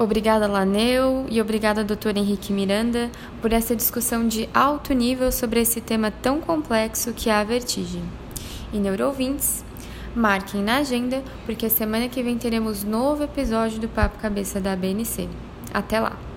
Obrigada, Laneu, e obrigada, doutor Henrique Miranda, por essa discussão de alto nível sobre esse tema tão complexo que é a vertigem. E neurovintes, marquem na agenda, porque a semana que vem teremos novo episódio do Papo Cabeça da BNC. Até lá!